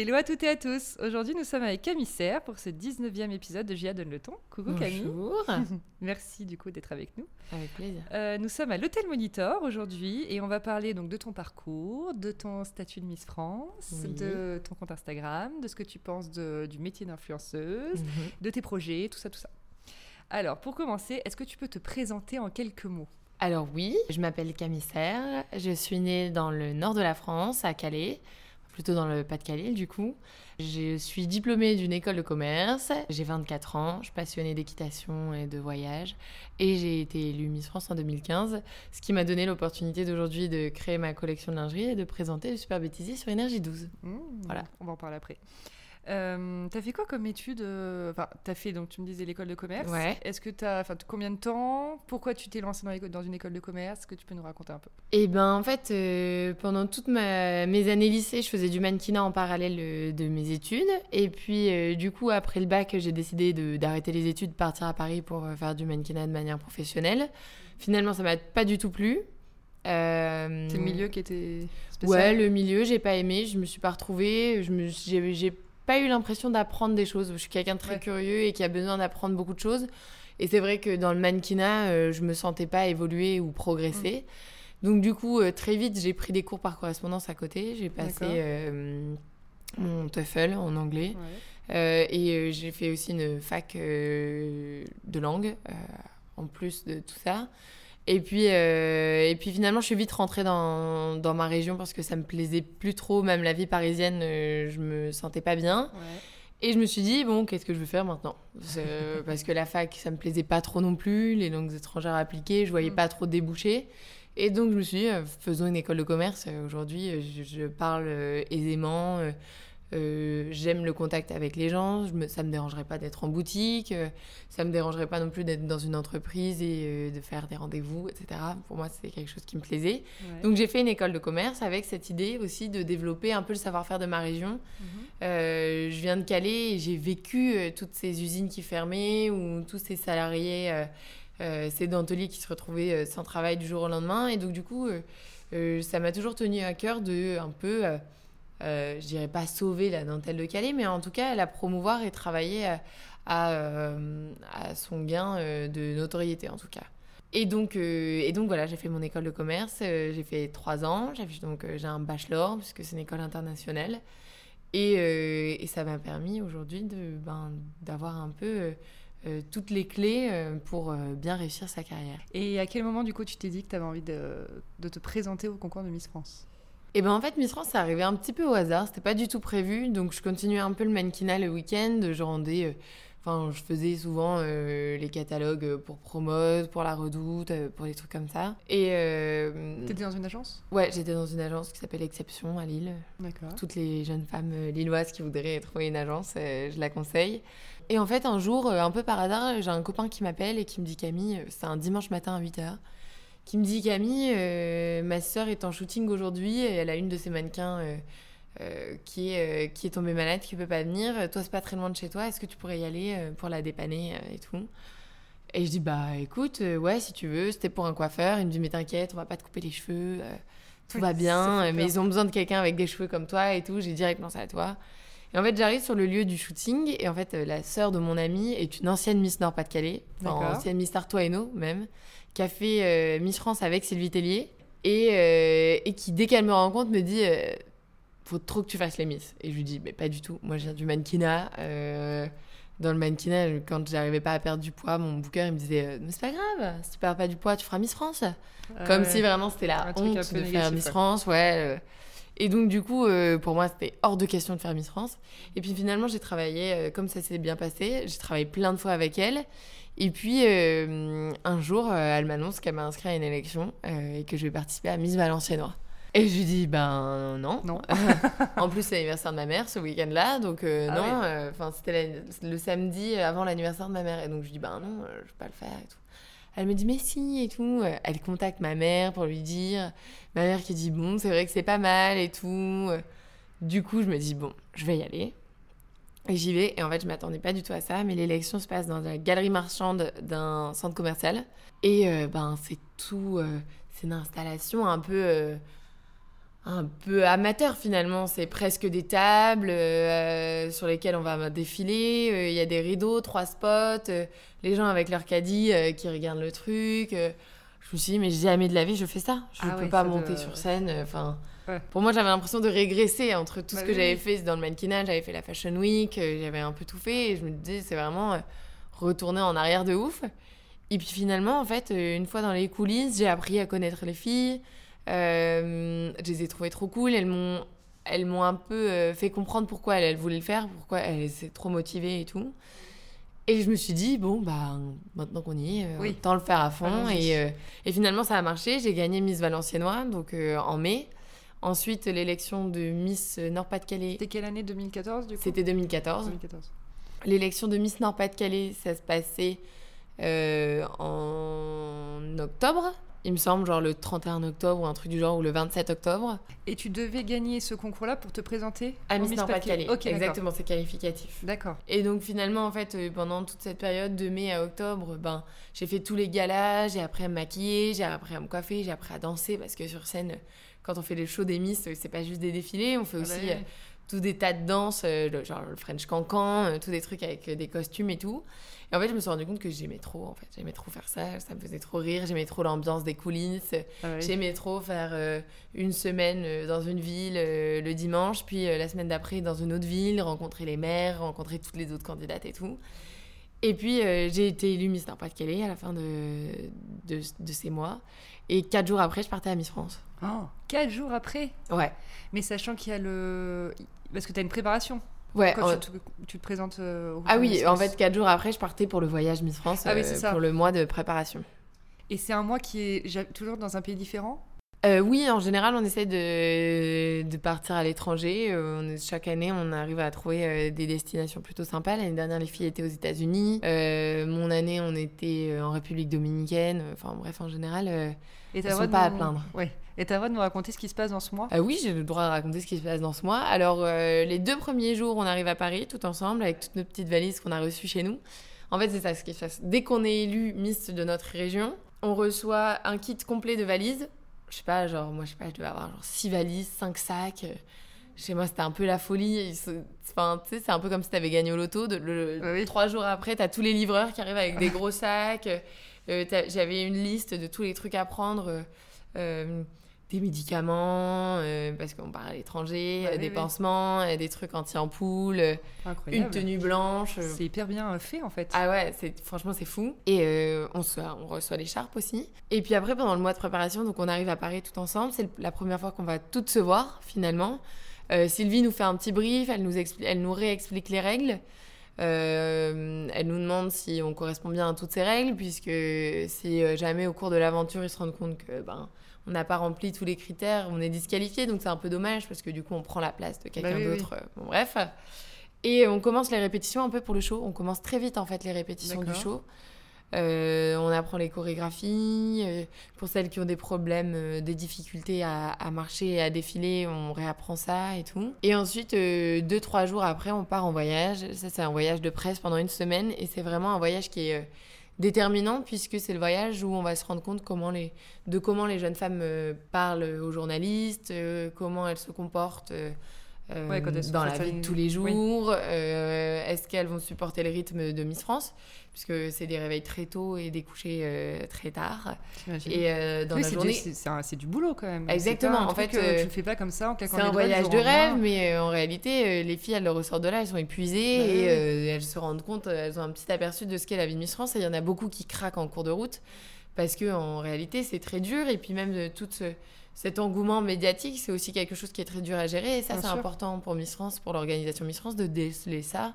Hello à toutes et à tous. Aujourd'hui, nous sommes avec Camille Serre pour ce 19e épisode de Gia Donne le ton. Coucou Camille. Bonjour. Merci du coup d'être avec nous. Avec plaisir. Euh, nous sommes à l'Hôtel Monitor aujourd'hui et on va parler donc de ton parcours, de ton statut de Miss France, Oui. de ton compte Instagram, de ce que tu penses de- du métier d'influenceuse, Mhm. de tes projets, tout ça, tout ça. Alors, pour commencer, est-ce que tu peux te présenter en quelques mots? Alors oui, je m'appelle Camille Serre. Je suis née dans le nord de la France, à Calais, plutôt dans le Pas-de-Calais du coup. Je suis diplômée d'une école de commerce. J'ai 24 ans, je suis passionnée d'équitation et de voyage. Et j'ai été élue Miss France en 2015, ce qui m'a donné l'opportunité d'aujourd'hui de créer ma collection de lingerie et de présenter le Super Bêtisier sur Énergie 12. Mmh, Voilà. On va en parler après. Euh, t'as fait quoi comme étude euh, Enfin, t'as fait, donc tu me disais l'école de commerce. Ouais. Est-ce que t'as, enfin, combien de temps? Pourquoi tu t'es lancée dans, une école de commerce? Est-ce que tu peux nous raconter un peu? Et ben en fait, euh, pendant toutes ma- mes années lycée, je faisais du mannequinat en parallèle euh, de mes études. Et puis euh, du coup, après le bac, j'ai décidé d'arrêter les études, partir à Paris pour faire du mannequinat de manière professionnelle. Finalement, ça m'a pas du tout plu. C'est le milieu qui était spécial Ouais, le milieu, j'ai pas aimé, je me suis pas retrouvée, je me j'ai pas eu l'impression d'apprendre des choses. Je suis quelqu'un de très Ouais. curieux et qui a besoin d'apprendre beaucoup de choses. Et c'est vrai que dans le mannequinat, euh, je me sentais pas évoluer ou progresser. Donc du coup, euh, très vite, j'ai pris des cours par correspondance à côté. J'ai passé euh, mon TOEFL en anglais. Ouais. Euh, et j'ai fait aussi une fac de langue en plus de tout ça. Et puis, euh, et puis finalement, je suis vite rentrée dans, dans ma région parce que ça me plaisait plus trop, même la vie parisienne, euh, je me sentais pas bien. Ouais. Et je me suis dit, bon, qu'est-ce que je vais faire maintenant? Parce, euh, parce que la fac, ça me plaisait pas trop non plus, les langues étrangères appliquées, je voyais Mm. pas trop de débouchés. Et donc, je me suis dit, euh, faisons une école de commerce. Aujourd'hui, je, je parle aisément, euh, j'aime le contact avec les gens, je me, ça me dérangerait pas d'être en boutique, euh, ça me dérangerait pas non plus d'être dans une entreprise et euh, de faire des rendez-vous, etc. Pour moi, c'était quelque chose qui me plaisait. Ouais. Donc, j'ai fait une école de commerce avec cette idée aussi de développer un peu le savoir-faire de ma région. Mhm. Euh, je viens de Calais et j'ai vécu toutes ces usines qui fermaient ou tous ces salariés ces denteliers qui se retrouvaient sans travail du jour au lendemain. Et donc, du coup, ça m'a toujours tenu à cœur de un peu, je dirais pas sauver la dentelle de Calais, mais en tout cas la promouvoir et travailler à, à, euh, à son gain euh, de notoriété, en tout cas. Et donc, euh, voilà, j'ai fait mon école de commerce, euh, j'ai fait trois ans, j'ai donc euh, j'ai un bachelor puisque c'est une école internationale. Et, euh, ça m'a permis aujourd'hui ben, d'avoir un peu euh, euh, toutes les clés euh, pour euh, bien réussir sa carrière. Et à quel moment, du coup, tu t'es dit que tu avais envie de te présenter au concours de Miss France? Et ben en fait, Miss France, ça arrivait un petit peu au hasard, c'était pas du tout prévu. Donc je continuais un peu le mannequinat le week-end, je rendais. euh, Enfin, je faisais souvent euh, les catalogues pour Promote, pour La Redoute, euh, pour des trucs comme ça. Et. euh, T'étais dans une agence? Ouais, j'étais dans une agence qui s'appelle Exception à Lille. D'accord. toutes les jeunes femmes euh, lilloises qui voudraient trouver une agence, euh, je la conseille. Et en fait, un jour, euh, un peu par hasard, j'ai un copain qui m'appelle et qui me dit Camille, euh, c'est un dimanche matin à 8h, qui me dit Camille, euh, ma sœur est en shooting aujourd'hui, et elle a une de ses mannequins euh, euh, qui, est, qui est tombée malade, qui peut pas venir. Toi, c'est pas très loin de chez toi, est-ce que tu pourrais y aller pour la dépanner et tout? Et je dis Bah écoute, ouais, si tu veux, c'était pour un coiffeur. Il me dit Mais t'inquiète, on va pas te couper les cheveux. tout Oui, va ça bien, mais ils ont besoin de quelqu'un avec des cheveux comme toi et tout. J'ai direct pensé à toi. Et en fait, j'arrive sur le lieu du shooting et en fait, euh, la sœur de mon amie est une ancienne Miss Nord-Pas-de-Calais, enfin, ancienne Miss Artois Hainaut même, qui a fait euh, Miss France avec Sylvie Tellier et, euh, et qui, dès qu'elle me rencontre, me dit euh, Faut trop que tu fasses les Miss. Et je lui dis Mais pas du tout. Moi, je viens du mannequinat. dans le mannequinat, quand j'arrivais pas à perdre du poids, mon booker il me disait Mais c'est pas grave, si tu perds pas du poids, tu feras Miss France. Comme si vraiment c'était la honte de négatif, faire Miss. France, ouais. Et donc, du coup, euh, pour moi, c'était hors de question de faire Miss France. Et puis finalement, j'ai travaillé, euh, comme ça s'est bien passé, j'ai travaillé plein de fois avec elle. Et puis, euh, un jour, elle m'annonce qu'elle m'a inscrit à une élection et que je vais participer à Miss Valenciennois. Et je lui dis, ben non. Non. en plus, c'est l'anniversaire de ma mère ce week-end-là, donc euh, Ah non. Enfin, c'était le samedi avant l'anniversaire de ma mère. Et donc, je lui dis, ben non, euh, je vais pas le faire et tout. Elle me dit, mais si, et tout. Euh, Elle contacte ma mère pour lui dire. Ma mère qui dit, bon, c'est vrai que c'est pas mal et tout. Euh, Du coup, je me dis, bon, je vais y aller. Et j'y vais. Et en fait, je m'attendais pas du tout à ça. Mais l'élection se passe dans la galerie marchande d'un centre commercial. Et euh, ben, c'est tout. c'est une installation un peu. Un peu amateur finalement. C'est presque des tables euh, sur lesquelles on va défiler. Euh, Il y a des rideaux, trois spots, euh, les gens avec leur caddie euh, qui regardent le truc. euh. je me suis dit, mais jamais de la vie je fais ça. Je Ah peux ouais, pas monter doit- sur scène. euh, Enfin, Ouais. pour moi, j'avais l'impression de régresser entre tout Bah ce que oui, j'avais fait dans le mannequinat. J'avais fait la Fashion Week, euh, j'avais un peu tout fait. Et je me disais, c'est vraiment euh, retourner en arrière de ouf. Et puis finalement, en fait, euh, une fois dans les coulisses, j'ai appris à connaître les filles. Euh, je les ai trouvées trop cool. Elles m'ont, elles m'ont un peu euh, fait comprendre pourquoi elles, elles voulaient le faire, pourquoi elles étaient trop motivées et tout. Et je me suis dit, bon, bah, maintenant qu'on y est, euh, Oui. autant le faire à fond. Et, euh, et finalement, ça a marché. J'ai gagné Miss Valenciennois, donc euh, en mai. Ensuite, l'élection de Miss Nord-Pas-de-Calais, C'était quelle année? 2014 du coup? C'était 2014. 2014. L'élection de Miss Nord-Pas-de-Calais, ça se passait euh, en octobre, il me semble, genre le 31 octobre ou un truc du genre, ou le 27 octobre. Et tu devais gagner ce concours-là pour te présenter À Miss Nord-Pas-de-Calais. Exactement, c'est qualificatif. D'accord. Et donc finalement, en fait, euh, pendant toute cette période de mai à octobre, ben, j'ai fait tous les galas, j'ai appris à me maquiller, j'ai appris à me coiffer, j'ai appris à danser, parce que sur scène, quand on fait les shows des Miss, c'est pas juste des défilés, on fait Ah bah aussi oui. euh, tous des tas de danses, euh, genre le French Cancan, euh, tous des trucs avec des costumes et tout. Et en fait, je me suis rendu compte que j'aimais trop, en fait. J'aimais trop faire ça, ça me faisait trop rire, j'aimais trop l'ambiance des coulisses. Ah oui. J'aimais trop faire euh, une semaine euh, dans une ville euh, le dimanche, puis euh, la semaine d'après dans une autre ville, rencontrer les maires, rencontrer toutes les autres candidates et tout. Et puis j'ai été élue Miss Nord-Pas-de-Calais à la fin de, de, de ces mois. Et quatre jours après, je partais à Miss France. Oh, quatre jours après? Ouais. Mais sachant qu'il y a le. Parce que tu as une préparation. Ouais. Quand en- tu, te, tu te présentes euh, au Ah oui, en fait, quatre jours après, je partais pour le voyage Miss France, Ah oui, euh, ça. pour le mois de préparation. Et c'est un mois qui est toujours dans un pays différent? Euh, oui, en général, on essaie de, de partir à l'étranger. Euh, chaque année, on arrive à trouver euh, des destinations plutôt sympas. L'année dernière, les filles étaient aux États-Unis. Mon année, on était en République dominicaine. Enfin, bref, en général. Et Elles sont de pas à plaindre. Ouais. Et t'as le droit de nous raconter ce qui se passe dans ce mois? Euh, oui, j'ai le droit de raconter ce qui se passe dans ce mois. Alors, euh, les deux premiers jours, on arrive à Paris tout ensemble avec toutes nos petites valises qu'on a reçues chez nous. En fait, c'est ça ce qui se passe. Dès qu'on est élu Miss de notre région, on reçoit un kit complet de valises. Je sais pas, genre, moi, je sais pas, je devais avoir genre six valises, cinq sacs. Euh, Chez moi, c'était un peu la folie. Enfin, tu sais, c'est un peu comme si t'avais gagné au loto. De, le, Ah oui. Trois jours après, t'as tous les livreurs qui arrivent avec des gros sacs. Euh, J'avais une liste de tous les trucs à prendre. euh, euh, des médicaments, euh, parce qu'on part à l'étranger, euh, oui, des oui. pansements, euh, des trucs anti-ampoules, une tenue blanche. C'est hyper bien fait en fait. ah ouais, franchement c'est fou. Et on, se- on reçoit l'écharpe aussi. Et puis après pendant le mois de préparation, donc on arrive à Paris tout ensemble. C'est la première fois qu'on va toutes se voir finalement. Sylvie nous fait un petit brief, elle nous, elle nous réexplique les règles. Euh, elle nous demande si on correspond bien à toutes ces règles, puisque si jamais au cours de l'aventure ils se rendent compte que ben on n'a pas rempli tous les critères, on est disqualifié, donc c'est un peu dommage parce que du coup on prend la place de quelqu'un Bah oui, d'autre. Euh, Bon, bref. Et on commence les répétitions un peu pour le show. On commence très vite en fait les répétitions du show. Euh, on apprend les chorégraphies. euh, pour celles qui ont des problèmes, euh, des difficultés à, à marcher et à défiler, on réapprend ça et tout. Et ensuite, deux, trois jours après, on part en voyage. Ça, c'est un voyage de presse pendant une semaine. Et c'est vraiment un voyage qui est déterminant puisque c'est le voyage où on va se rendre compte de comment les jeunes femmes euh, parlent aux journalistes, euh, comment elles se comportent. Euh, Ouais, dans la vie de tous les oui. jours euh, Est-ce qu'elles vont supporter le rythme de Miss France? Puisque c'est des réveils très tôt et des couchers euh, très tard. Et euh, dans Oui, la c'est journée, du, c'est- c'est un- c'est du boulot quand même. Exactement, en fait, tu le fais pas comme ça en c'est un voyage de rêve, mais euh, en réalité, euh, les filles, elles le ressortent de là, elles sont épuisées Bah et oui. euh, elles se rendent compte, elles ont un petit aperçu de ce qu'est la vie de Miss France. Et il y en a beaucoup qui craquent en cours de route parce que en réalité, c'est très dur. Et puis même euh, tout ce- cet engouement médiatique, c'est aussi quelque chose qui est très dur à gérer. Et ça, c'est important pour Miss France, pour l'organisation Miss France, de déceler ça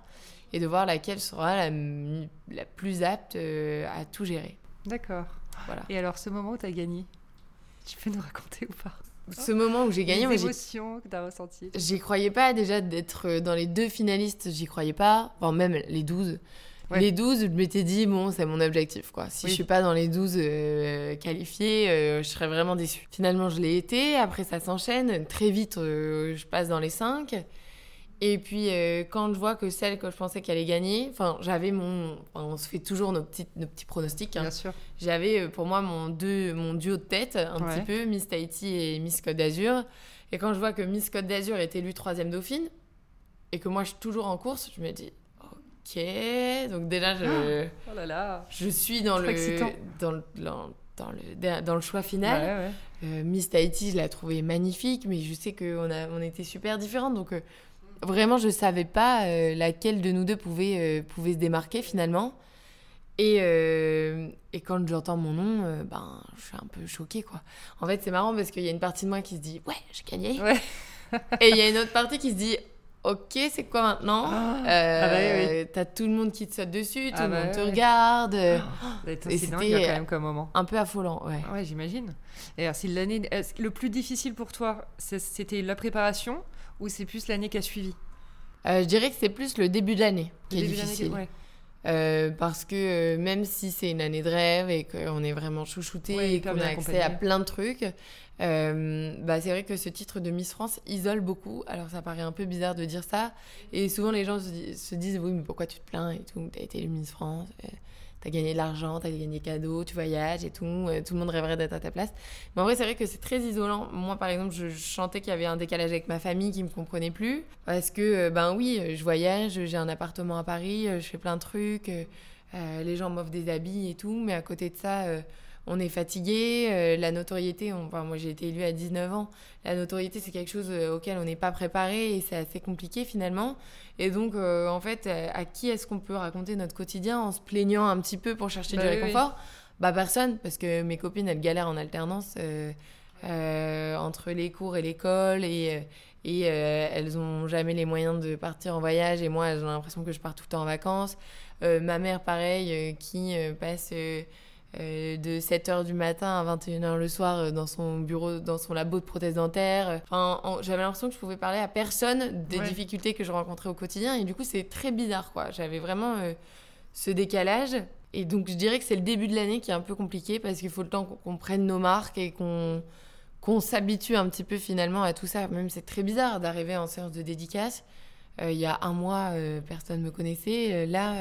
et de voir laquelle sera la, la plus apte euh, à tout gérer. D'accord. Voilà. Et alors, ce moment où tu as gagné, tu peux nous raconter ou pas? Ce moment où j'ai gagné, les émotions que tu as ressenties. J'y croyais pas déjà d'être dans les deux finalistes, j'y croyais pas. Enfin, même les 12. Les 12, je m'étais dit, bon, c'est mon objectif. quoi. Si je suis pas dans les 12 euh, qualifiés, euh, je serais vraiment déçue. Finalement, je l'ai été. Après, ça s'enchaîne. Très vite, euh, je passe dans les 5. Et puis, quand je vois que celle que je pensais qu'elle allait gagner, enfin, j'avais mon. on se fait toujours nos petits, nos petits pronostics. Hein. Bien sûr. J'avais pour moi mon, deux, mon duo de tête, un petit peu, Miss Tahiti et Miss Côte d'Azur. Et quand je vois que Miss Côte d'Azur est élue troisième dauphine, et que moi je suis toujours en course, je me dis ok. Donc déjà, je, oh là là. je suis dans le, dans le, dans, le, dans le choix final. Euh, Miss Tahiti, je l'ai trouvée magnifique, mais je sais qu'on on était super différentes. Donc euh, vraiment, je savais pas euh, laquelle de nous deux pouvait, pouvait se démarquer finalement. Et, et quand j'entends mon nom, ben, je suis un peu choquée, quoi. En fait, c'est marrant parce qu'il y a une partie de moi qui se dit « Ouais, j'ai gagné ouais. Et il y a une autre partie qui se dit ok, c'est quoi maintenant ah. euh, ah bah T'as tout le monde qui te saute dessus, tout ah le bah monde te regarde. C'était quand même comme moment. Un peu affolant, ouais. ouais, j'imagine. Et alors, si l'année, le plus difficile pour toi, c'était la préparation ou c'est plus l'année qui a suivi? Euh, Je dirais que c'est plus le début de l'année qui est difficile. Ouais. Euh, parce que même si c'est une année de rêve et qu'on est vraiment chouchouté et qu'on a accès à plein de trucs, euh, bah, c'est vrai que ce titre de Miss France isole beaucoup. Alors ça paraît un peu bizarre de dire ça. Et souvent les gens se, disent oui mais pourquoi tu te plains et tout, t'as été Miss France, euh, t'as gagné de l'argent, t'as gagné des cadeaux, tu voyages et tout, euh, tout le monde rêverait d'être à ta place. Mais en vrai c'est vrai que c'est très isolant. Moi par exemple je, chantais qu'il y avait un décalage avec ma famille qui me comprenait plus. Parce que ben oui je voyage, j'ai un appartement à Paris, je fais plein de trucs, les gens m'offrent des habits et tout. Mais à côté de ça on est fatigué, euh, la notoriété, enfin, moi j'ai été élue à 19 ans, la notoriété c'est quelque chose euh, auquel on n'est pas préparé et c'est assez compliqué finalement. Et donc euh, en fait, à qui est-ce qu'on peut raconter notre quotidien en se plaignant un petit peu pour chercher du bah réconfort? Bah personne, parce que mes copines elles galèrent en alternance entre les cours et l'école et, et elles ont jamais les moyens de partir en voyage et moi j'ai l'impression que je pars tout le temps en vacances. ma mère pareil qui passe euh, de 7h du matin à 21h le soir euh, dans son bureau, dans son labo de prothèse dentaire. Enfin, j'avais l'impression que je pouvais parler à personne des difficultés que je rencontrais au quotidien. Et du coup, c'est très bizarre, quoi. J'avais vraiment euh, ce décalage. Et donc, je dirais que c'est le début de l'année qui est un peu compliqué parce qu'il faut le temps qu'on prenne nos marques et qu'on qu'on s'habitue un petit peu finalement à tout ça. Même c'est très bizarre d'arriver en séance de dédicace euh, il y a un mois, euh, personne ne me connaissait. Euh, là,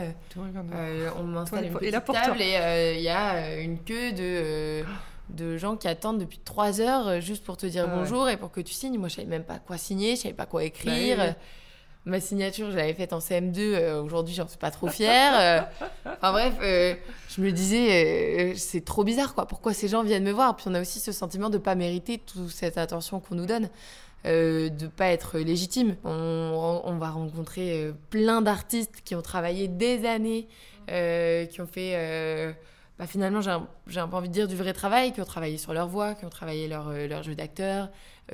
on m'installe une petite table et il y a une queue de, de gens qui attendent depuis trois heures juste pour te dire ah bonjour et pour que tu signes. Moi, je savais même pas quoi signer, je savais pas quoi écrire. Bah Ma signature, je l'avais faite en CM2. Aujourd'hui, j'en suis pas trop fière. enfin bref, je me disais, c'est trop bizarre, quoi. Pourquoi ces gens viennent me voir? Puis on a aussi ce sentiment de pas mériter toute cette attention qu'on nous donne. Euh, de pas être légitime. On, va rencontrer euh, plein d'artistes qui ont travaillé des années, euh, qui ont fait, bah, finalement, j'ai un, un, peu envie de dire du vrai travail, qui ont travaillé sur leur voix, qui ont travaillé leur, leur jeu d'acteur,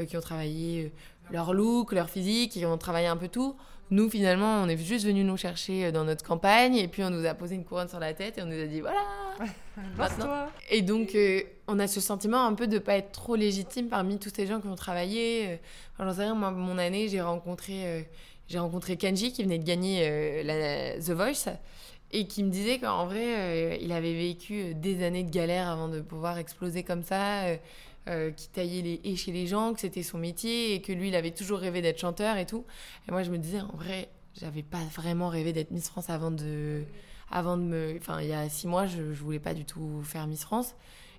qui ont travaillé leur look, leur physique, qui ont travaillé un peu tout. Nous, finalement, on est juste venu nous chercher euh, dans notre campagne et puis on nous a posé une couronne sur la tête et on nous a dit voilà, maintenant. Et donc, euh, on a ce sentiment un peu de ne pas être trop légitime parmi tous ces gens qui ont travaillé. Euh, j'en sais rien, moi, mon année, j'ai rencontré, j'ai rencontré Kenji qui venait de gagner la, The Voice et qui me disait qu'en vrai, il avait vécu des années de galère avant de pouvoir exploser comme ça. Euh, qui taillait les haies chez les gens, que c'était son métier et que lui, il avait toujours rêvé d'être chanteur et tout. Et moi, je me disais, en vrai, j'avais pas vraiment rêvé d'être Miss France avant de, avant de me. Enfin, il y a six mois, je, je voulais pas du tout faire Miss France.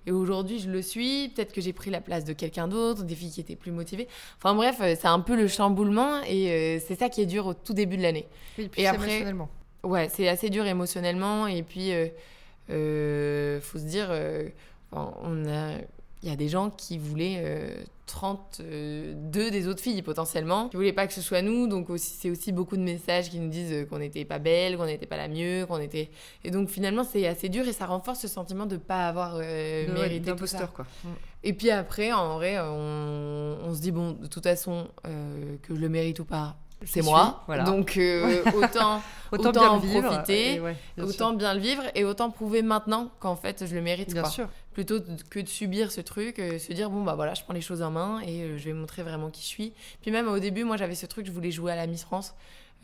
Et aujourd'hui, je le suis. Peut-être que j'ai pris la place de quelqu'un d'autre, des filles qui étaient plus motivées. Enfin bref, euh, c'est un peu le chamboulement et euh, c'est ça qui est dur au tout début de l'année. et après, émotionnellement. Ouais, c'est assez dur émotionnellement. Et puis, euh, faut se dire, on a il y a des gens qui voulaient 32 euh, des autres filles potentiellement, qui voulaient pas que ce soit nous, donc c'est aussi beaucoup de messages qui nous disent euh, qu'on n'était pas belle, qu'on n'était pas la mieux, qu'on était... Et donc finalement c'est assez dur et ça renforce ce sentiment de pas avoir euh, mérité tout ça. Quoi. Mm. Et puis après, en vrai, on, on, se dit, bon, de toute façon, que je le mérite ou pas, c'est moi. voilà. Donc euh, autant, Autant, autant bien en vivre. profiter, et ouais, bien autant sûr. bien le vivre et autant prouver maintenant qu'en fait je le mérite. Bien quoi. sûr. Plutôt que de subir ce truc, euh, se dire bon bah voilà, je prends les choses en main et euh, je vais montrer vraiment qui je suis. Puis même au début, moi j'avais ce truc, je voulais jouer à la Miss France.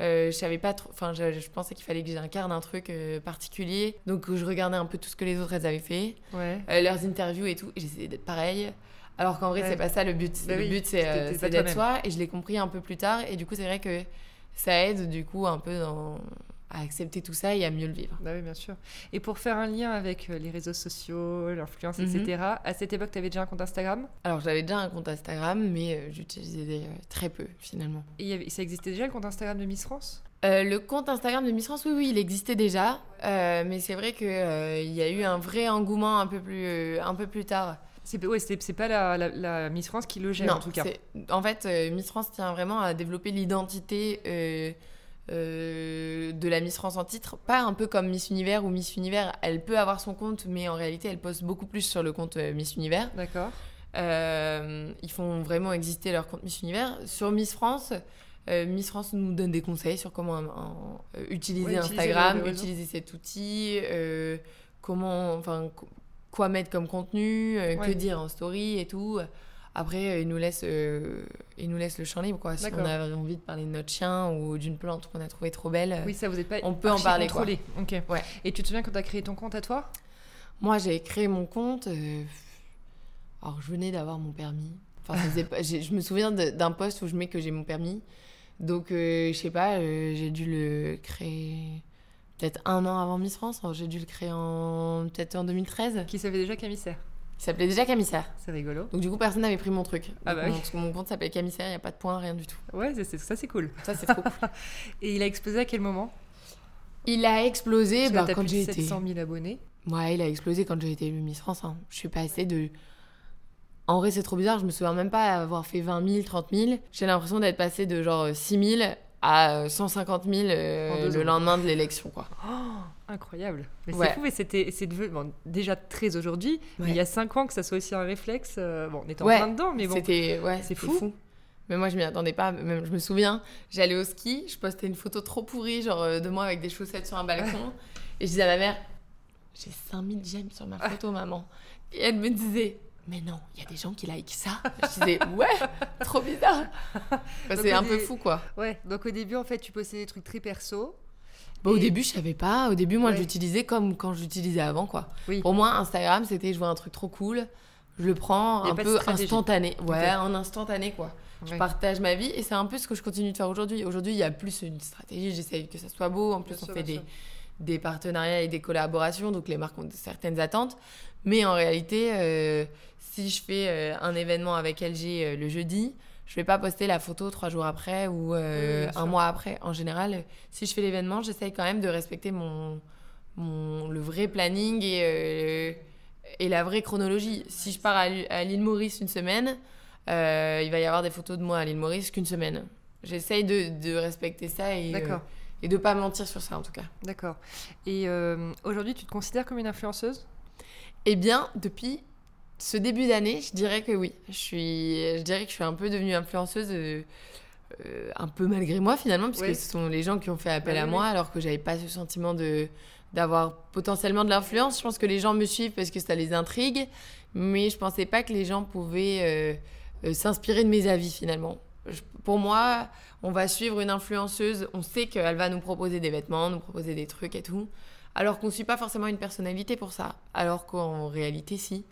Euh, je savais pas trop, enfin je, je pensais qu'il fallait que j'incarne un truc euh, particulier. Donc je regardais un peu tout ce que les autres elles avaient fait, Ouais. euh, leurs interviews et tout, et j'essayais d'être pareil. Alors qu'en vrai, Ouais. c'est pas ça le but. Bah le oui, but, c'est euh, d'être soi. Et je l'ai compris un peu plus tard. Et du coup, c'est vrai que ça aide, du coup, un peu dans- à accepter tout ça et à mieux le vivre. Bah oui, bien sûr. Et pour faire un lien avec euh, les réseaux sociaux, l'influence, Mhm. etc., à cette époque, tu avais déjà un compte Instagram? Alors, j'avais déjà un compte Instagram, mais euh, j'utilisais très peu, finalement. Et il y avait- ça existait déjà le compte Instagram de Miss France? Euh, le compte Instagram de Miss France, oui, oui, il existait déjà. Euh, mais c'est vrai qu'il y a eu un vrai engouement un peu plus, un peu plus tard. C'est ouais, pas la, la- la Miss France qui le gère, non, en tout cas. En fait, euh, Miss France tient vraiment à développer l'identité euh, euh, de la Miss France en titre. Pas un peu comme Miss Univers, où Miss Univers, elle peut avoir son compte, mais en réalité, elle poste beaucoup plus sur le compte Miss Univers. D'accord. Ils font vraiment exister leur compte Miss Univers. Sur Miss France, Miss France nous donne des conseils sur comment en- utiliser Ouais, utiliser Instagram, réseau. utiliser cet outil, comment, enfin, quoi mettre comme contenu, euh, Ouais. que dire en story et tout. Après, euh, ils nous laissent, euh, ils nous laissent le champ libre, quoi. Si on a envie de parler de notre chien ou d'une plante qu'on a trouvée trop belle. Oui, ça, vous êtes pas. on peut en parler, quoi. contrôlé. Ok. Ouais. Et tu te souviens quand tu as créé ton compte à toi? Moi, j'ai créé mon compte. euh, Alors, je venais d'avoir mon permis. Enfin, ça pas- je me souviens d'un poste où je mets que j'ai mon permis. Donc, euh, je sais pas, j'ai dû le créer peut-être un an avant Miss France. J'ai dû le créer en peut-être en 2013. Qui savait déjà Camissaire Il s'appelait déjà Camissaire. C'est rigolo. Donc, du coup, personne n'avait pris mon truc. Ah bah mon, mon compte s'appelait Camissaire, il n'y a pas de point, rien du tout. Ouais, ça c'est cool. Ça, c'est trop cool. Et il a explosé à quel moment? Il a explosé bah, quand j'ai été. 700 000 abonnés. Ouais, il a explosé quand j'ai été Miss France. hein. Je suis passée de. En vrai, c'est trop bizarre. Je me souviens même pas avoir fait 20 000, 30 000. J'ai l'impression d'être passée de genre 6 000 à euh, 150 000 euh, deux le lendemain de l'élection, quoi. Oh, incroyable. Mais Ouais. c'est fou, mais c'était c'est devenu bon, déjà très aujourd'hui. Mais il y a 5 ans que ça soit aussi un réflexe. euh, bon, on était en Ouais, plein dedans, mais bon. C'était ouais, c'est c'était fou. Mais moi, je m'y attendais pas. Même, je me souviens, j'allais au ski, je postais une photo trop pourrie, genre euh, de moi avec des chaussettes sur un balcon. et je disais à ma mère, j'ai 5000 j'aime sur ma photo, maman. Et elle me disait, mais non, il y a des gens qui like ça. Je disais, ouais, trop bizarre. C'est un peu fou, quoi. Ouais, donc au début, en fait, tu postais des trucs très perso. Bah, au début, je savais pas. Au début, moi, Ouais. je l'utilisais comme quand j'utilisais avant, quoi. Oui. Pour moi, Instagram, c'était je vois un truc trop cool, je le prends un peu instantané. Ouais, en instantané, quoi. Je partage ma vie et c'est un peu ce que je continue de faire aujourd'hui. Aujourd'hui, il y a plus une stratégie, j'essaye que ça soit beau. En plus, Bien on sûr, fait bien des, sûr. des partenariats et des collaborations, donc les marques ont certaines attentes. Mais en réalité, euh, si je fais euh, un événement avec LG euh, le jeudi, je vais pas poster la photo trois jours après ou Oui, un mois après. En général, si je fais l'événement, j'essaye quand même de respecter mon, mon, le vrai planning et, et la vraie chronologie. Si je pars à, l'île- Maurice une semaine, il va y avoir des photos de moi à l'île Maurice qu'une semaine. J'essaye de, de respecter ça et, euh, et de pas mentir sur ça en tout cas. d'accord. Et euh, aujourd'hui, tu te considères comme une influenceuse? Eh bien, depuis ce début d'année, je dirais que oui. Je, suis, je dirais que je suis un peu devenue influenceuse, euh, euh, un peu malgré moi finalement, puisque Ouais. ce sont les gens qui ont fait appel Bah à moi, alors que j'avais pas ce sentiment de d'avoir potentiellement de l'influence. Je pense que les gens me suivent parce que ça les intrigue, mais je pensais pas que les gens pouvaient euh, euh, s'inspirer de mes avis finalement. Je- pour moi, on va suivre une influenceuse, on sait qu'elle va nous proposer des vêtements, nous proposer des trucs et tout. Alors qu'on ne suit pas forcément une personnalité pour ça. Alors qu'en réalité, si.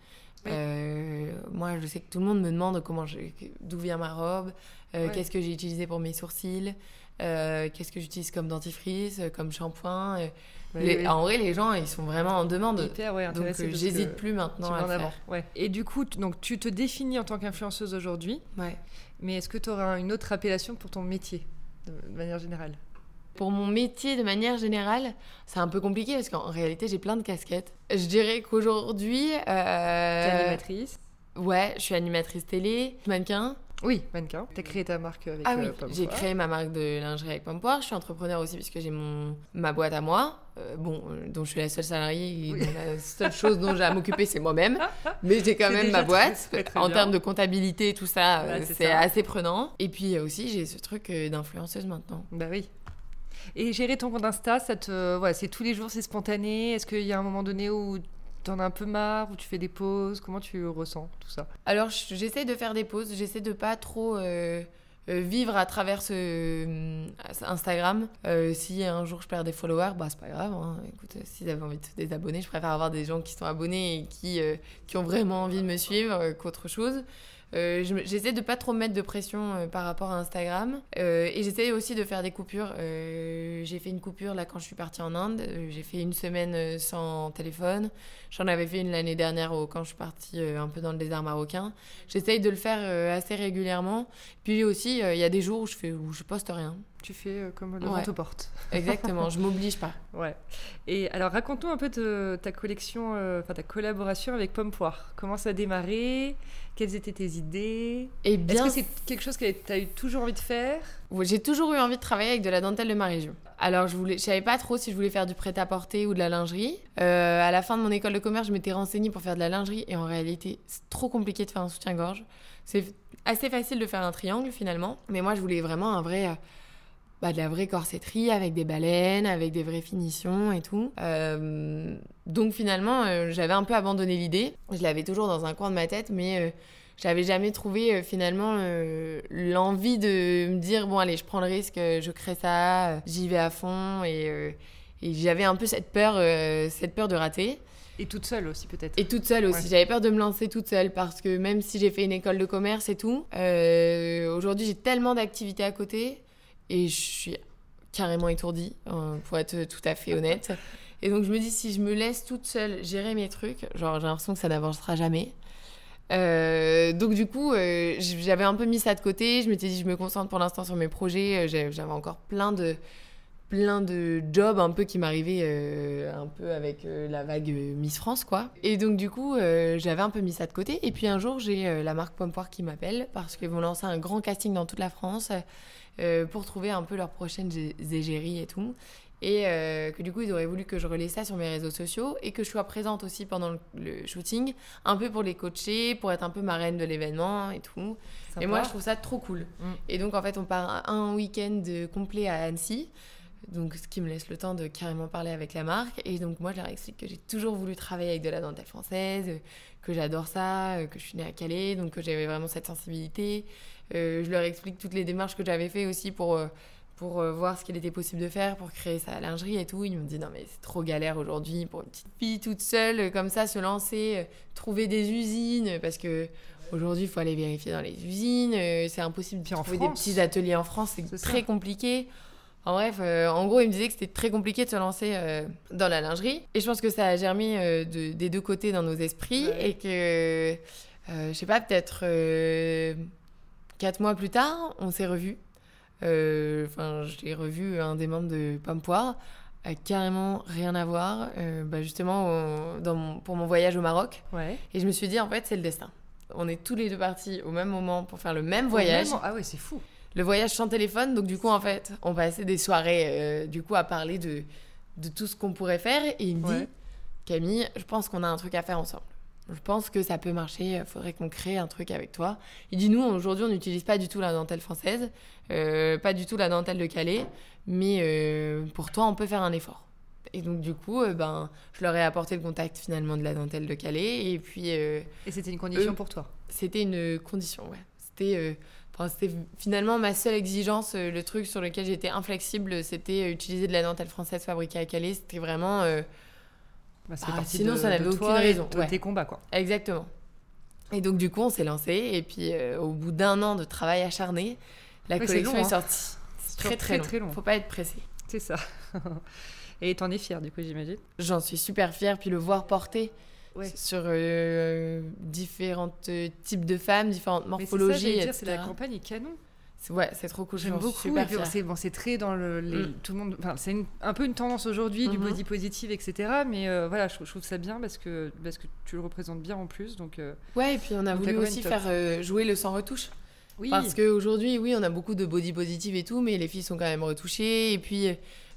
Oui. Euh, moi, je sais que tout le monde me demande comment je- d'où vient ma robe, euh, Ouais. qu'est-ce que j'ai utilisé pour mes sourcils, euh, qu'est-ce que j'utilise comme dentifrice, comme shampoing. euh. Oui, Les- oui. En vrai, les gens, ils sont vraiment en demande. Hyper, ouais, Donc, euh, j'hésite plus maintenant à en le avant. Ouais. Et du coup, tu- donc, tu te définis en tant qu'influenceuse aujourd'hui, Ouais. mais est-ce que tu auras une autre appellation pour ton métier, de, de manière générale? Pour mon métier, de manière générale, c'est un peu compliqué parce qu'en réalité, j'ai plein de casquettes. Je dirais qu'aujourd'hui. T'es euh, animatrice Ouais, je suis animatrice télé, mannequin. Oui, mannequin. Tu as créé ta marque avec Ah oui, euh, j'ai créé ma marque de lingerie avec Pompoir. Je suis entrepreneur aussi puisque j'ai mon ma boîte à moi, euh, bon, euh, dont je suis la seule salariée et Oui. la seule chose dont j'ai à m'occuper c'est moi-même. Mais j'ai quand même ma boîte. très, très en termes de comptabilité, tout ça, euh, c'est assez prenant. Et puis aussi j'ai ce truc d'influenceuse maintenant. Bah oui. Et gérer ton compte Insta, ça te... ouais, c'est tous les jours, c'est spontané. Est-ce qu'il y a un moment donné où t'en as un peu marre, où tu fais des pauses? Comment tu ressens tout ça? Alors je- j'essaie de faire des pauses, j'essaie de pas trop euh, euh, vivre à travers ce euh, Instagram. Euh, si un jour je perds des followers, bah c'est pas grave. hein. Écoute, euh, s'ils avaient envie de se désabonner, je préfère avoir des gens qui sont abonnés et qui, euh, qui ont vraiment envie de me suivre euh, qu'autre chose. Euh, j'essaie de pas trop mettre de pression euh, par rapport à Instagram Euh, et j'essaie aussi de faire des coupures. J'ai fait une coupure là quand je suis partie en Inde. J'ai fait une semaine sans téléphone. J'en avais fait une l'année dernière quand je suis partie un peu dans le désert marocain. J'essaye de le faire assez régulièrement. Puis aussi, il y a des jours où je fais où je poste rien. Tu fais euh, comme le Ouais. vent aux portes. Exactement, je m'oblige pas. Ouais. Et alors, raconte-nous un peu de ta collection, euh, enfin ta collaboration avec Pomme Poire. Comment ça a démarré? Quelles étaient tes idées? Et Est-ce que c'est quelque chose que tu as eu toujours envie de faire? Ouais, J'ai toujours eu envie de travailler avec de la dentelle de ma région. Alors, je voulais, je savais pas trop si je voulais faire du prêt-à-porter ou de la lingerie. Euh, à la fin de mon école de commerce, je m'étais renseignée pour faire de la lingerie et en réalité, c'est trop compliqué de faire un soutien-gorge. C'est assez facile de faire un triangle finalement, mais moi, je voulais vraiment un vrai, euh, bah, de la vraie corsetterie avec des baleines, avec des vraies finitions et tout. Euh, donc finalement, euh, j'avais un peu abandonné l'idée. Je l'avais toujours dans un coin de ma tête, mais euh, j'avais jamais trouvé finalement l'envie de me dire bon allez je prends le risque je crée ça j'y vais à fond et, et j'avais un peu cette peur cette peur de rater Et toute seule aussi, peut-être. et toute seule aussi Ouais. j'avais peur de me lancer toute seule parce que même si j'ai fait une école de commerce et tout euh, aujourd'hui j'ai tellement d'activités à côté et je suis carrément étourdie euh, pour être tout à fait honnête et donc je me dis si je me laisse toute seule gérer mes trucs genre j'ai l'impression que ça n'avancera jamais euh, donc du coup, euh, j'avais un peu mis ça de côté. Je m'étais dit, je me concentre pour l'instant sur mes projets. J'avais encore plein de plein de jobs un peu qui m'arrivaient un peu avec la vague Miss France quoi. Et donc du coup, j'avais un peu mis ça de côté. Et puis un jour, j'ai la marque Pompoire qui m'appelle parce qu'ils vont lancer un grand casting dans toute la France euh, pour trouver un peu leur prochaine gé- égérie et tout. Et euh, que du coup, ils auraient voulu que je relaie ça sur mes réseaux sociaux et que je sois présente aussi pendant le, le shooting, un peu pour les coacher, pour être un peu marraine de l'événement et tout. Et moi, je trouve ça trop cool. Mm. Et donc, en fait, on part un week-end complet à Annecy. Donc, ce qui me laisse le temps de carrément parler avec la marque. Et donc, moi, je leur explique que j'ai toujours voulu travailler avec de la dentelle française, que j'adore ça, que je suis née à Calais, donc que j'avais vraiment cette sensibilité. Euh, je leur explique toutes les démarches que j'avais fait aussi pour, euh, pour euh, voir ce qu'il était possible de faire pour créer sa lingerie et tout. Ils me disent non, mais c'est trop galère aujourd'hui pour une petite fille toute seule, comme ça, se lancer, trouver des usines, parce que. Aujourd'hui, il faut aller vérifier dans les usines. c'est impossible de trouver France. des petits ateliers en France. C'est ça. très compliqué. En bref, euh, en gros, il me disait que c'était très compliqué de se lancer euh, dans la lingerie. Et je pense que ça a germé euh, de- des deux côtés dans nos esprits. Ouais. Et que, je sais pas, peut-être quatre mois plus tard, on s'est revus. Euh, Enfin, j'ai revu un des membres de Pomme Poire. euh, carrément rien à voir. Euh, bah, justement, au- dans mon- pour mon voyage au Maroc. Ouais. Et je me suis dit, en fait, c'est le destin. On est tous les deux partis au même moment pour faire le même voyage. même- Ah ouais, c'est fou. Le voyage sans téléphone, donc du coup, en fait, on passait des soirées euh, du coup à parler de, de tout ce qu'on pourrait faire. Et il me Ouais. dit, Camille, je pense qu'on a un truc à faire ensemble. Je pense que ça peut marcher, il faudrait qu'on crée un truc avec toi. Il dit, nous, aujourd'hui, on n'utilise pas du tout la dentelle française, euh, pas du tout la dentelle de Calais, mais euh, pour toi, on peut faire un effort. Et donc, du coup, euh, ben, je leur ai apporté le contact finalement de la dentelle de Calais. Et puis, euh, Et c'était une condition Euh, pour toi? c'était une condition, ouais. C'était euh, enfin, c'était finalement ma seule exigence, euh, le truc sur lequel j'étais inflexible, c'était euh, utiliser de la dentelle française fabriquée à Calais. C'était vraiment. Bah, Ah, sinon, de- ça n'avait aucune raison, De ouais. tes combats, quoi. exactement. Et donc, du coup, on s'est lancé. Et puis, euh, au bout d'un an de travail acharné, la c'est collection long, est hein. sortie. C'est C'est très, très, très, long. long. Faut pas être pressé. C'est ça. Et t'en es fière, du coup, j'imagine? J'en suis super fière. Puis le voir porter Ouais. sur euh, différents types de femmes, différentes c'est ça, morphologies. dire, c'est la campagne est canon. C'est- Ouais, c'est trop cool. J'aime beaucoup. c'est bon, c'est très dans le les- Mm. tout le monde. Enfin, c'est un peu une tendance aujourd'hui du Mhm. body positive, etc. Mais euh, voilà, je, je trouve ça bien parce que parce que tu le représentes bien en plus. Donc euh, Ouais, et puis on a voulu aussi top. faire euh, jouer le sans retouche. Oui. Parce qu'aujourd'hui, oui, on a beaucoup de body positive et tout, mais les filles sont quand même retouchées. Et puis,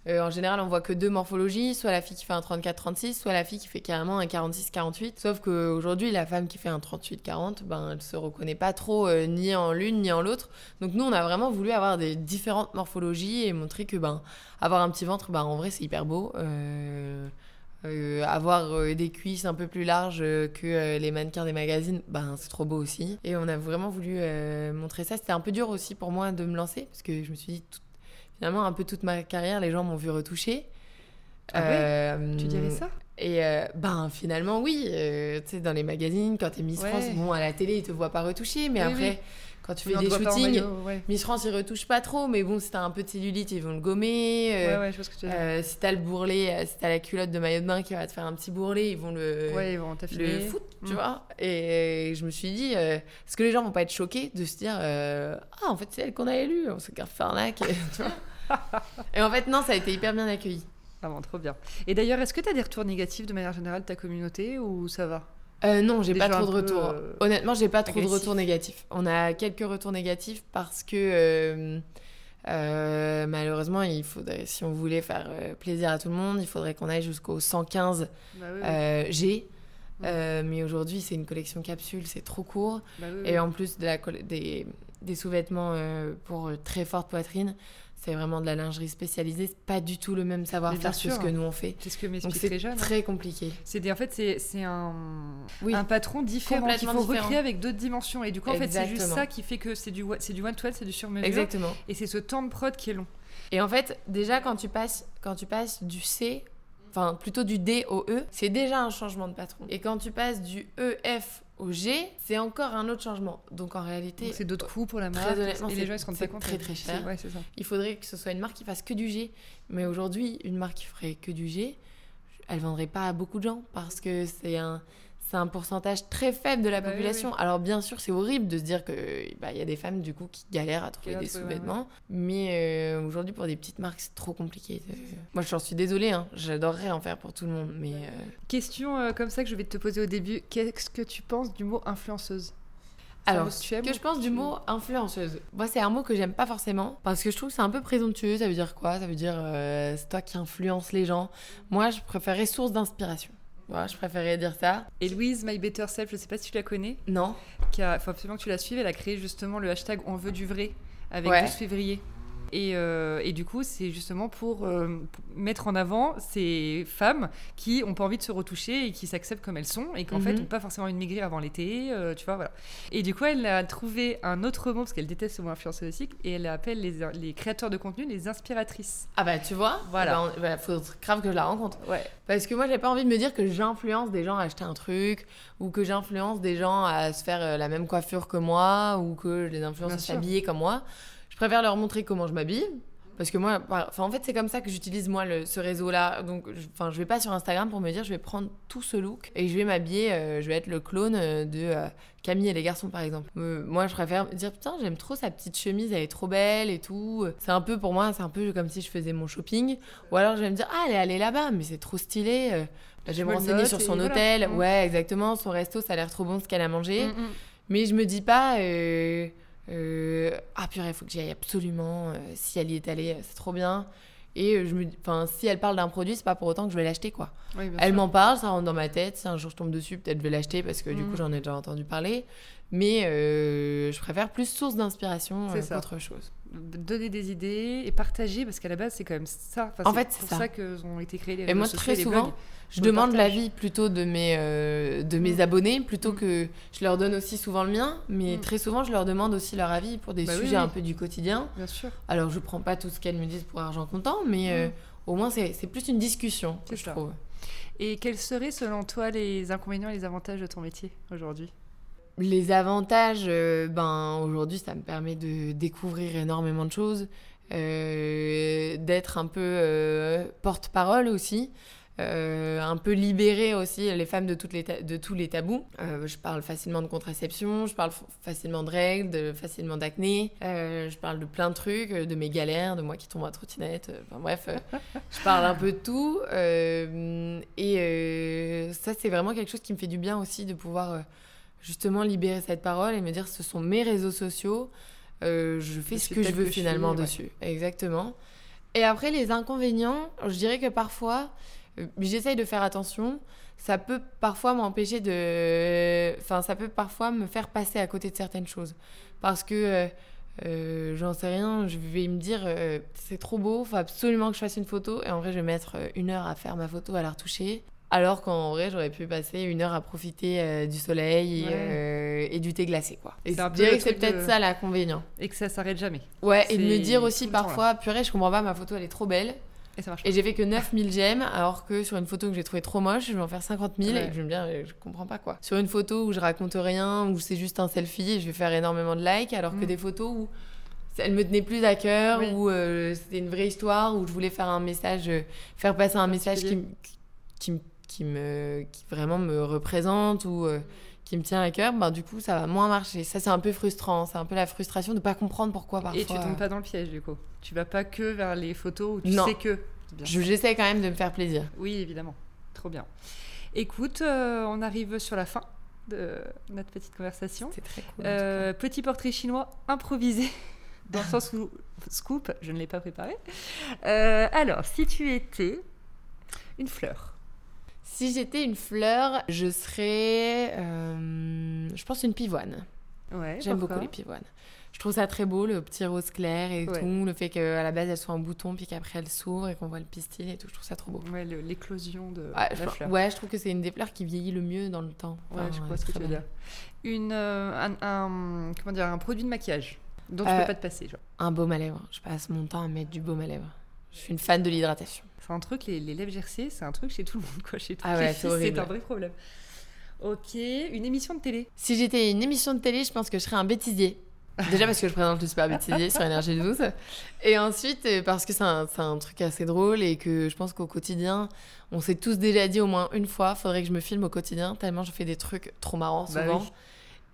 euh, en général, on voit que deux morphologies, soit la fille qui fait un 34-36, soit la fille qui fait carrément un 46-48. Sauf qu'aujourd'hui, la femme qui fait un 38-40, ben, elle se reconnaît pas trop euh, ni en l'une ni en l'autre. Donc nous, on a vraiment voulu avoir des différentes morphologies et montrer que ben, avoir un petit ventre, ben, en vrai, c'est hyper beau. Euh, avoir des cuisses un peu plus larges que les mannequins des magazines, ben, c'est trop beau aussi. Et on a vraiment voulu montrer ça. C'était un peu dur aussi pour moi de me lancer, parce que je me suis dit, finalement, un peu toute ma carrière, les gens m'ont vu retoucher. Ah euh, tu dirais ça? Et euh, ben finalement oui, euh, tu sais dans les magazines quand t'es Miss France, bon à la télé ils te voient pas retoucher, mais après quand tu fais des shootings, Miss France ils retouchent pas trop, mais bon si t'as un peu de cellulite ils vont le gommer. ouais ouais je ce que tu dire. si t'as le bourrelet, si t'as la culotte de maillot de bain qui va te faire un petit bourrelet, ils vont le ouais ils vont le foot, tu mm. vois. Et je me suis dit est-ce que les gens vont pas être choqués de se dire ah en fait c'est elle qu'on a élue, on se garde Farnac, tu vois. et en fait, non, ça a été hyper bien accueilli. Ah bon, trop bien. Et d'ailleurs, est-ce que tu as des retours négatifs de manière générale de ta communauté ou ça va? Euh, non, j'ai pas trop de retours. Euh, Honnêtement, j'ai pas trop de retours négatifs. On a quelques retours négatifs parce que euh, malheureusement, il faudrait, si on voulait faire plaisir à tout le monde, il faudrait qu'on aille jusqu'au 115 bah G. mais aujourd'hui, c'est une collection capsule, c'est trop court. Bah Et en plus de la des, des sous-vêtements pour très forte poitrine, c'est vraiment de la lingerie spécialisée, c'est pas du tout le même savoir-faire que ce que nous on fait. C'est ce que c'est hein. très compliqué. C'est en fait c'est un un patron différent qu'il faut recréer avec d'autres dimensions et du coup en fait c'est juste ça qui fait que c'est du c'est du one to one, c'est du sur mesure. Exactement. Et c'est ce temps de prod qui est long. Et en fait, déjà quand tu passes quand tu passes du C enfin plutôt du D au E, c'est déjà un changement de patron. Et quand tu passes du EF au G, c'est encore un autre changement. Donc en réalité, c'est d'autres coûts pour la marque. Très honnêtement, et les gens ils se rendent pas compte. Très très cher. Ouais, ça. Il faudrait que ce soit une marque qui fasse que du G. Mais aujourd'hui, une marque qui ferait que du G, elle vendrait pas à beaucoup de gens parce que c'est un c'est un pourcentage très faible de la bah population. Alors bien sûr, c'est horrible de se dire que bah, y a des femmes du coup qui galèrent à trouver des sous-vêtements, mais euh, aujourd'hui pour des petites marques, c'est trop compliqué. Moi, j'en suis désolée, hein. j'adorerais en faire pour tout le monde, mais euh, question euh, comme ça que je vais te poser au début, qu'est-ce que tu penses du mot influenceuse? Alors, ce que je pense du mot influenceuse, moi c'est un mot que j'aime pas forcément parce que je trouve que c'est un peu présomptueux. Ça veut dire quoi? Ça veut dire c'est toi qui influences les gens. Moi, je préférerais source d'inspiration. Ouais, je préférais dire ça. Et Louise, My Better Self, je sais pas si tu la connais. Non. Il faut absolument que tu la suives. Elle a créé justement le hashtag On veut du vrai avec 12 février. Et, euh, et, du coup, c'est justement pour, euh, mettre en avant ces femmes qui n'ont pas envie de se retoucher et qui s'acceptent comme elles sont et qu'en fait n'ont mhm. pas forcément envie de maigrir avant l'été, euh, tu vois, voilà. Et du coup, elle a trouvé un autre mot parce qu'elle déteste ce mot influenceuse aussi et elle appelle les, les, créateurs de contenu les inspiratrices. Ah bah tu vois, voilà. Il bah, faut grave que je la rencontre. Ouais. Parce que moi, j'ai pas envie de me dire que j'influence des gens à acheter un truc ou que j'influence des gens à se faire la même coiffure que moi ou que je les influence à s'habiller comme moi. Je préfère leur montrer comment je m'habille. Parce que moi, enfin, en fait, c'est comme ça que j'utilise moi le, ce réseau-là. Donc, enfin, je vais pas sur Instagram pour me dire je vais prendre tout ce look et je vais m'habiller, euh, je vais être le clone euh, de euh, Camille et les garçons, par exemple. moi, je préfère dire putain, j'aime trop sa petite chemise, elle est trop belle et tout. C'est un peu pour moi, c'est un peu comme si je faisais mon shopping. Ou alors, je vais me dire ah, elle est allée là-bas, mais c'est trop stylé. je vais me renseigner sur son hôtel. Mm. Ouais, exactement. Son resto, ça a l'air trop bon ce qu'elle a mangé. Mm, mm. Mais je me dis pas. Euh, ah purée, il faut que j'y aille absolument. Euh, si elle y est allée, c'est trop bien. Et je me, enfin, si elle parle d'un produit, c'est pas pour autant que je vais l'acheter, quoi. elle m'en parle, ça rentre dans ma tête. Si un jour je tombe dessus, peut-être je vais l'acheter parce que du coup mm. j'en ai déjà entendu parler. Mais euh, je préfère plus source d'inspiration qu'autre chose donner des idées et partager parce qu'à la base c'est quand même ça. en fait, c'est pour ça, que ont été créés les Et moi très souvent, je demande l'avis plutôt de mes euh, de mes mm. abonnés plutôt mm. que je leur donne aussi souvent le mien, mais mm. très souvent je leur demande aussi leur avis pour des bah sujets un peu du quotidien. Bien sûr. Alors je prends pas tout ce qu'elles me disent pour argent comptant, mais euh, au moins c'est plus une discussion que je trouve. Et quels seraient selon toi les inconvénients et les avantages de ton métier aujourd'hui? Les avantages, euh, ben, aujourd'hui, ça me permet de découvrir énormément de choses, euh, d'être un peu euh, porte-parole aussi. un peu libérer aussi les femmes de, toutes les de tous les tabous. je parle facilement de contraception, je parle facilement de règles, de, facilement d'acné, je parle de plein de trucs, de mes galères, de moi qui tombe à trottinette, enfin bref, je parle un peu de tout. et ça, c'est vraiment quelque chose qui me fait du bien aussi de pouvoir justement libérer cette parole et me dire ce sont mes réseaux sociaux, euh, je fais ce que je veux finalement dessus. Exactement. Et après, les inconvénients, je dirais que parfois, euh, j'essaye de faire attention. Ça peut parfois m'empêcher de. Enfin, ça peut parfois me faire passer à côté de certaines choses. Parce que. Euh, j'en sais rien, je vais me dire c'est trop beau, faut absolument que je fasse une photo et en vrai je vais mettre une heure à faire ma photo, à la retoucher. Alors qu'en vrai, j'aurais pu passer une heure à profiter euh, du soleil euh, et, du thé glacé, quoi. Et je dirais que c'est peut-être ça l'inconvénient. Et que ça s'arrête jamais. Ouais, et de me dire aussi parfois, purée, je comprends pas, ma photo elle est trop belle. Et, ça marche et j'ai fait que 9000 j'aime, alors que sur une photo que j'ai trouvée trop moche, je vais en faire 50 000 et je me dis, je comprends pas quoi. Sur une photo où je raconte rien, où c'est juste un selfie, je vais faire énormément de likes, alors que mm. des photos où elle me tenait plus à cœur, où euh, c'était une vraie histoire, où je voulais faire un message, faire passer un message qui, qui me qui me qui vraiment me représente ou euh, qui me tient à cœur, ben, du coup, ça va moins marcher. Ça, c'est un peu frustrant. C'est un peu la frustration de ne pas comprendre pourquoi parfois. Et tu tombes pas dans le piège, du coup. Tu vas pas que vers les photos où tu sais que. J'essaie quand même de me faire plaisir. Oui, évidemment. Trop bien. Écoute, euh, on arrive sur la fin de notre petite conversation. C'est très cool. Euh, petit portrait chinois improvisé. Dans le sens où, scoop, je ne l'ai pas préparé. alors, si tu étais une fleur, si j'étais une fleur, je serais, euh, je pense, une pivoine. Ouais, J'aime beaucoup les pivoines. Je trouve ça très beau, le petit rose clair et tout. Le fait qu'à la base, elle soit en bouton, puis qu'après, elle s'ouvre et qu'on voit le pistil et tout. Je trouve ça trop beau. Ouais, l'éclosion de ouais, la fleur. Ouais, je trouve que c'est une des fleurs qui vieillit le mieux dans le temps. ouais, je vois ce que tu veux dire. Une, euh, un, comment dire, un produit de maquillage dont tu ne peux euh, pas te passer. Genre. Un baume à lèvres. Je passe mon temps à mettre du baume à lèvres. Je suis une fan de l'hydratation. C'est un truc, les, les lèvres gercées, c'est un truc chez tout le monde, quoi. Chez ah ouais, c'est un vrai problème. Ok, une émission de télé. Si j'étais une émission de télé, je pense que je serais un bêtisier. Déjà parce que je présente le super bêtisier sur Énergie 12. Et ensuite euh, parce que c'est un, un, truc assez drôle et que je pense qu'au quotidien, on s'est tous déjà dit au moins une fois, faudrait que je me filme au quotidien, tellement je fais des trucs trop marrants bah souvent.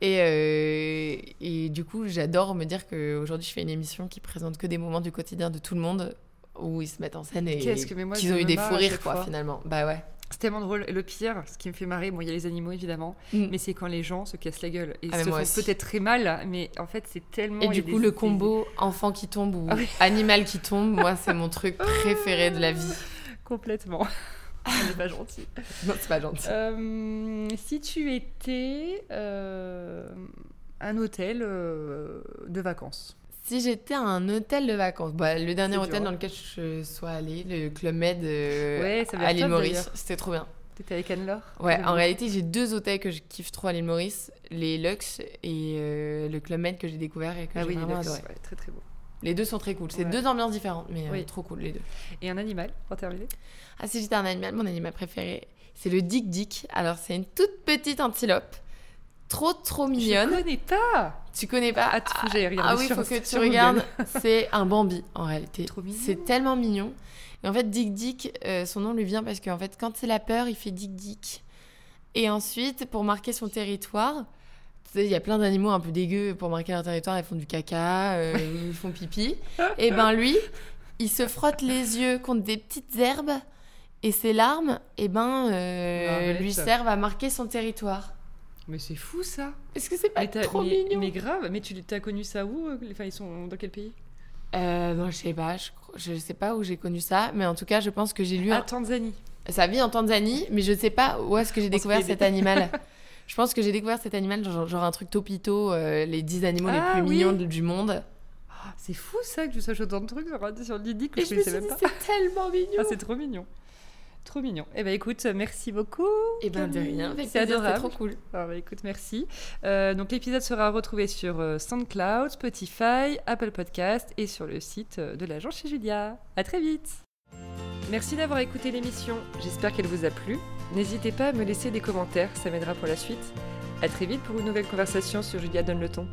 Et, euh, et, du coup, j'adore me dire qu'aujourd'hui, je fais une émission qui présente que des moments du quotidien de tout le monde où ils se mettent en scène et qu'ils ont eu des fous rires, quoi, finalement. Bah ouais. C'est tellement drôle. Et le pire, ce qui me fait marrer, bon, il y a les animaux évidemment, mm. mais c'est quand les gens se cassent la gueule et ah, se font peut-être très mal, mais en fait, c'est tellement. Et du coup, le combo enfant qui tombe ou ah animal qui tombe, moi, c'est mon truc préféré de la vie. Complètement. c'est pas gentil. Non, c'est pas gentil. Euh, si tu étais euh, un hôtel euh, de vacances, si j'étais à un hôtel de vacances, bah, le dernier hôtel dans lequel je sois allée, le Club Med euh, à l'île Maurice, c'était trop bien. T'étais avec Anne-Laure Ouais, en réalité, j'ai deux hôtels que je kiffe trop à l'île Maurice, les Lux et euh, le Club Med que j'ai découvert et que ah j'ai vraiment adoré. très très beau. Les deux sont très cool. C'est deux ambiances différentes, mais euh, trop cool les deux. Et un animal, pour terminer? Ah, si j'étais un animal, mon animal préféré, c'est le Dick Dick. Alors, c'est une toute petite antilope trop trop mignonne. Je connais pas. Tu connais pas? Ah, j'ai regardé Ah oui, faut que tu regardes. C'est un Bambi en réalité. C'est tellement mignon. Et en fait, Dick Dick, euh, son nom lui vient parce qu'en fait, quand c'est la peur, il fait Dick Dick. Et ensuite, pour marquer son territoire, il y a plein d'animaux un peu dégueux pour marquer leur territoire. Ils font du caca, euh, ils font pipi. Et ben lui, il se frotte les yeux contre des petites herbes. Et ses larmes, et ben, euh, lui servent à marquer son territoire. Mais c'est fou ça Est-ce que c'est pas trop mignon Mais grave, mais tu as connu ça où euh, Enfin, ils sont dans quel pays? Euh, bon, je sais pas, je, sais pas où j'ai connu ça, mais en tout cas, je pense que j'ai lu. À Tanzanie. Ça vit en Tanzanie, mais je sais pas où est-ce que j'ai découvert cet animal. je pense que j'ai découvert cet animal, genre, un truc topito, euh, les 10 animaux les ah plus mignons du monde. Ah, c'est fou ça que tu saches autant de trucs sur, sur Didi que je, je me suis dit, C'est tellement mignon. Ah, c'est trop mignon. Trop mignon. Eh ben écoute, merci beaucoup. Eh ben de rien, c'est adorable. trop cool. Alors, bah, écoute, merci. Euh, donc l'épisode sera retrouvé sur euh, SoundCloud, Spotify, Apple Podcast et sur le site euh, de l'agence chez Julia. À très vite. Merci d'avoir écouté l'émission. J'espère qu'elle vous a plu. N'hésitez pas à me laisser des commentaires, ça m'aidera pour la suite. À très vite pour une nouvelle conversation sur Julia donne le ton.